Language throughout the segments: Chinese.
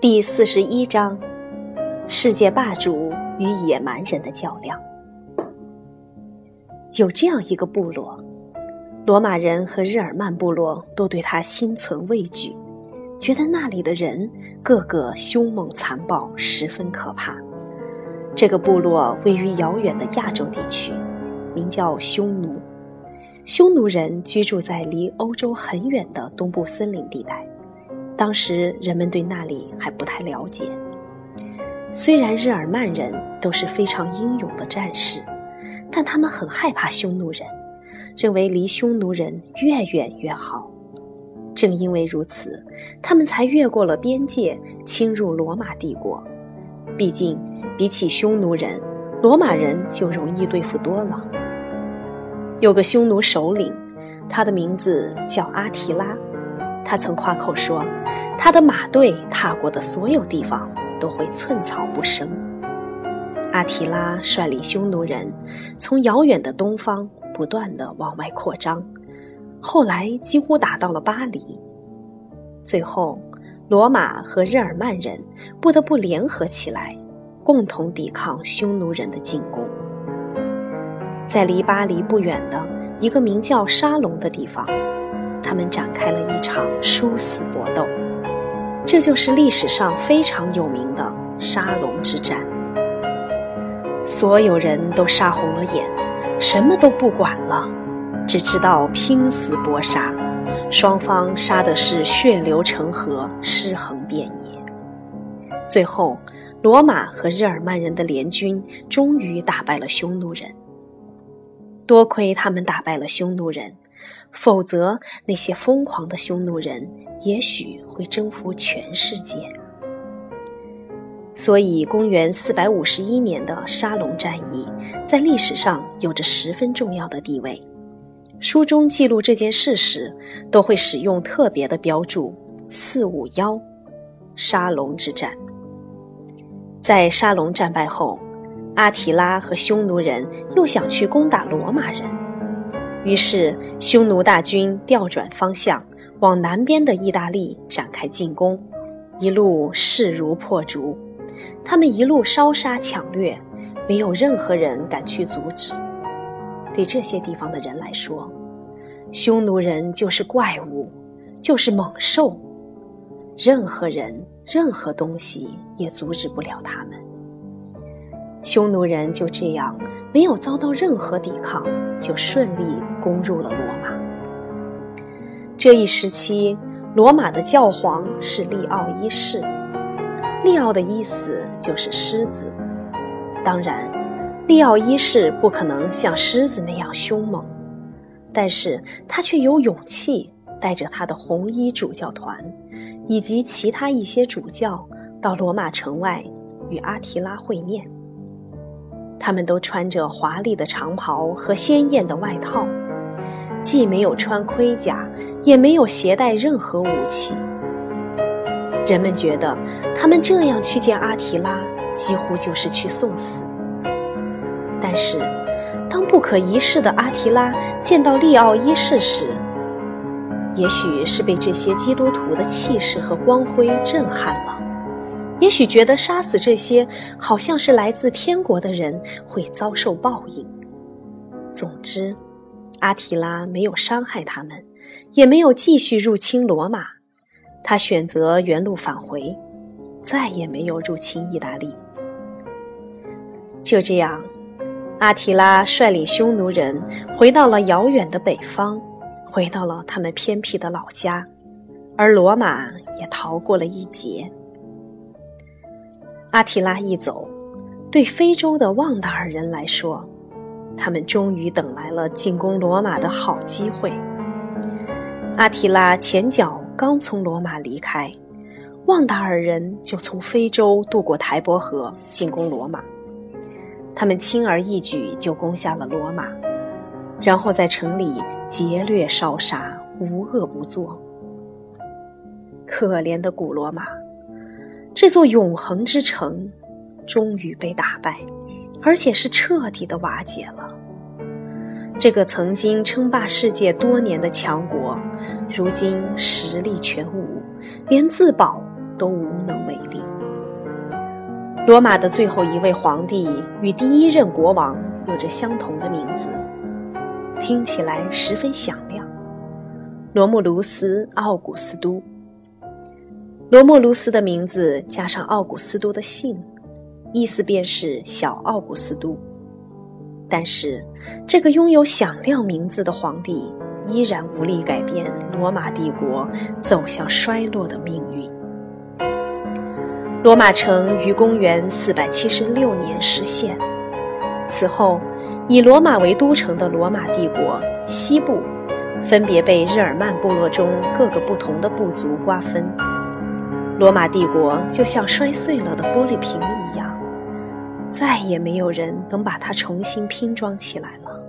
第四十一章：世界霸主与野蛮人的较量。有这样一个部落，罗马人和日耳曼部落都对他心存畏惧，觉得那里的人个个凶猛残暴，十分可怕。这个部落位于遥远的亚洲地区，名叫匈奴。匈奴人居住在离欧洲很远的东部森林地带。当时人们对那里还不太了解。虽然日耳曼人都是非常英勇的战士，但他们很害怕匈奴人，认为离匈奴人越远越好。正因为如此，他们才越过了边界，侵入罗马帝国。毕竟，比起匈奴人，罗马人就容易对付多了。有个匈奴首领，他的名字叫阿提拉。他曾夸口说，他的马队踏过的所有地方都会寸草不生。阿提拉率领匈奴人从遥远的东方不断的往外扩张，后来几乎打到了巴黎。最后，罗马和日耳曼人不得不联合起来，共同抵抗匈奴人的进攻。在离巴黎不远的一个名叫沙龙的地方。他们展开了一场殊死搏斗，这就是历史上非常有名的沙龙之战。所有人都杀红了眼，什么都不管了，只知道拼死搏杀。双方杀的是血流成河，尸横遍野。最后，罗马和日耳曼人的联军终于打败了匈奴人。多亏他们打败了匈奴人。否则，那些疯狂的匈奴人也许会征服全世界。所以，公元451年的沙龙战役在历史上有着十分重要的地位。书中记录这件事时，都会使用特别的标注“四五幺”，沙龙之战。在沙龙战败后，阿提拉和匈奴人又想去攻打罗马人。于是，匈奴大军调转方向，往南边的意大利展开进攻，一路势如破竹。他们一路烧杀抢掠，没有任何人敢去阻止。对这些地方的人来说，匈奴人就是怪物，就是猛兽，任何人、任何东西也阻止不了他们。匈奴人就这样没有遭到任何抵抗。就顺利攻入了罗马。这一时期，罗马的教皇是利奥一世。利奥的意思就是狮子。当然，利奥一世不可能像狮子那样凶猛，但是他却有勇气带着他的红衣主教团以及其他一些主教到罗马城外与阿提拉会面。他们都穿着华丽的长袍和鲜艳的外套，既没有穿盔甲，也没有携带任何武器。人们觉得，他们这样去见阿提拉，几乎就是去送死。但是，当不可一世的阿提拉见到利奥一世时，也许是被这些基督徒的气势和光辉震撼了。也许觉得杀死这些好像是来自天国的人会遭受报应。总之，阿提拉没有伤害他们，也没有继续入侵罗马，他选择原路返回，再也没有入侵意大利。就这样，阿提拉率领匈奴人回到了遥远的北方，回到了他们偏僻的老家，而罗马也逃过了一劫。阿提拉一走，对非洲的旺达尔人来说，他们终于等来了进攻罗马的好机会。阿提拉前脚刚从罗马离开，旺达尔人就从非洲渡过台伯河进攻罗马。他们轻而易举就攻下了罗马，然后在城里劫掠烧杀，无恶不作。可怜的古罗马！这座永恒之城，终于被打败，而且是彻底的瓦解了。这个曾经称霸世界多年的强国，如今实力全无，连自保都无能为力。罗马的最后一位皇帝与第一任国王有着相同的名字，听起来十分响亮——罗慕卢斯·奥古斯都。罗慕卢斯的名字加上奥古斯都的姓，意思便是小奥古斯都。但是，这个拥有响亮名字的皇帝依然无力改变罗马帝国走向衰落的命运。罗马城于公元476年实现。此后，以罗马为都城的罗马帝国西部，分别被日耳曼部落中各个不同的部族瓜分。罗马帝国就像摔碎了的玻璃瓶一样，再也没有人能把它重新拼装起来了。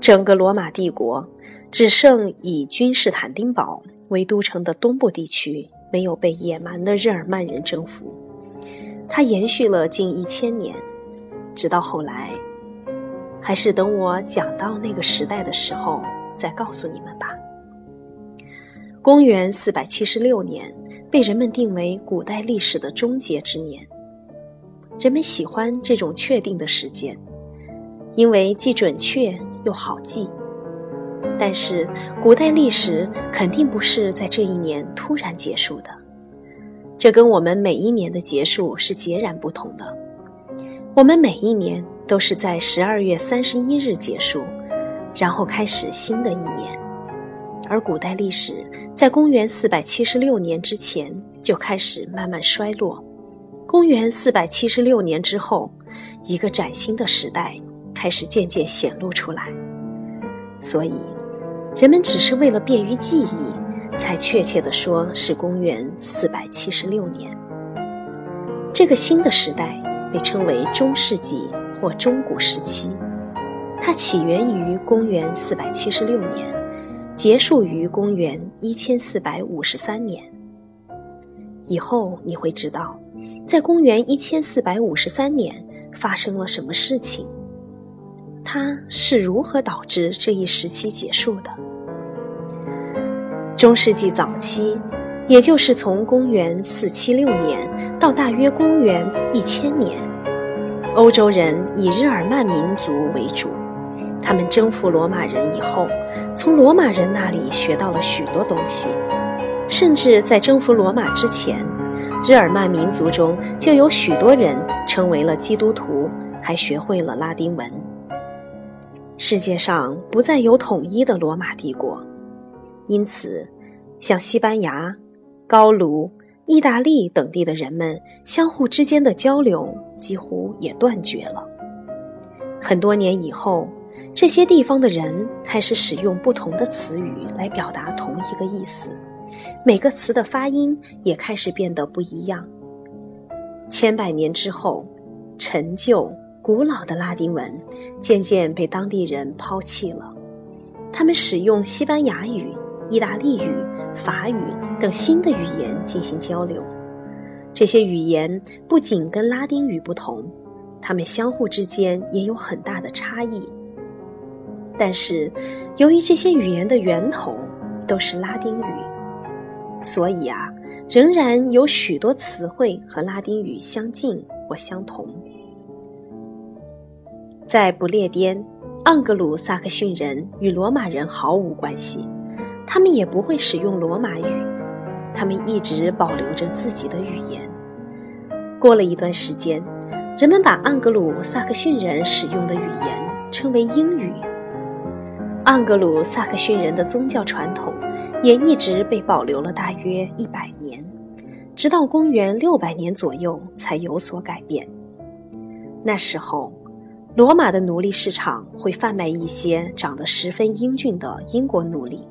整个罗马帝国，只剩以君士坦丁堡为都城的东部地区。没有被野蛮的日耳曼人征服，它延续了近一千年，直到后来，还是等我讲到那个时代的时候再告诉你们吧。公元四百七十六年被人们定为古代历史的终结之年，人们喜欢这种确定的时间，因为既准确又好记。但是，古代历史肯定不是在这一年突然结束的，这跟我们每一年的结束是截然不同的。我们每一年都是在十二月三十一日结束，然后开始新的一年，而古代历史在公元四百七十六年之前就开始慢慢衰落，公元四百七十六年之后，一个崭新的时代开始渐渐显露出来，所以。人们只是为了便于记忆，才确切地说是公元四百七十六年。这个新的时代被称为中世纪或中古时期，它起源于公元四百七十六年，结束于公元一千四百五十三年。以后你会知道，在公元一千四百五十三年发生了什么事情。它是如何导致这一时期结束的？中世纪早期，也就是从公元476年到大约公元1000年，欧洲人以日耳曼民族为主。他们征服罗马人以后，从罗马人那里学到了许多东西，甚至在征服罗马之前，日耳曼民族中就有许多人成为了基督徒，还学会了拉丁文。世界上不再有统一的罗马帝国，因此，像西班牙、高卢、意大利等地的人们相互之间的交流几乎也断绝了。很多年以后，这些地方的人开始使用不同的词语来表达同一个意思，每个词的发音也开始变得不一样。千百年之后，陈旧。古老的拉丁文渐渐被当地人抛弃了，他们使用西班牙语、意大利语、法语等新的语言进行交流。这些语言不仅跟拉丁语不同，它们相互之间也有很大的差异。但是，由于这些语言的源头都是拉丁语，所以啊，仍然有许多词汇和拉丁语相近或相同。在不列颠，盎格鲁撒克逊人与罗马人毫无关系，他们也不会使用罗马语，他们一直保留着自己的语言。过了一段时间，人们把盎格鲁撒克逊人使用的语言称为英语。盎格鲁撒克逊人的宗教传统也一直被保留了大约一百年，直到公元六百年左右才有所改变。那时候。罗马的奴隶市场会贩卖一些长得十分英俊的英国奴隶。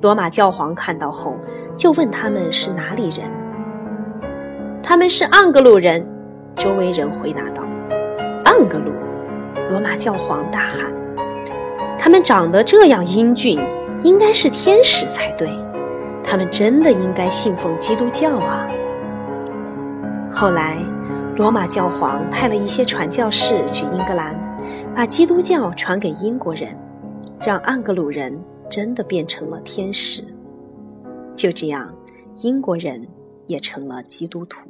罗马教皇看到后，就问他们是哪里人。他们是盎格鲁人。周围人回答道：“盎格鲁。”罗马教皇大喊：“他们长得这样英俊，应该是天使才对。他们真的应该信奉基督教啊！”后来。罗马教皇派了一些传教士去英格兰，把基督教传给英国人，让盎格鲁人真的变成了天使。就这样，英国人也成了基督徒。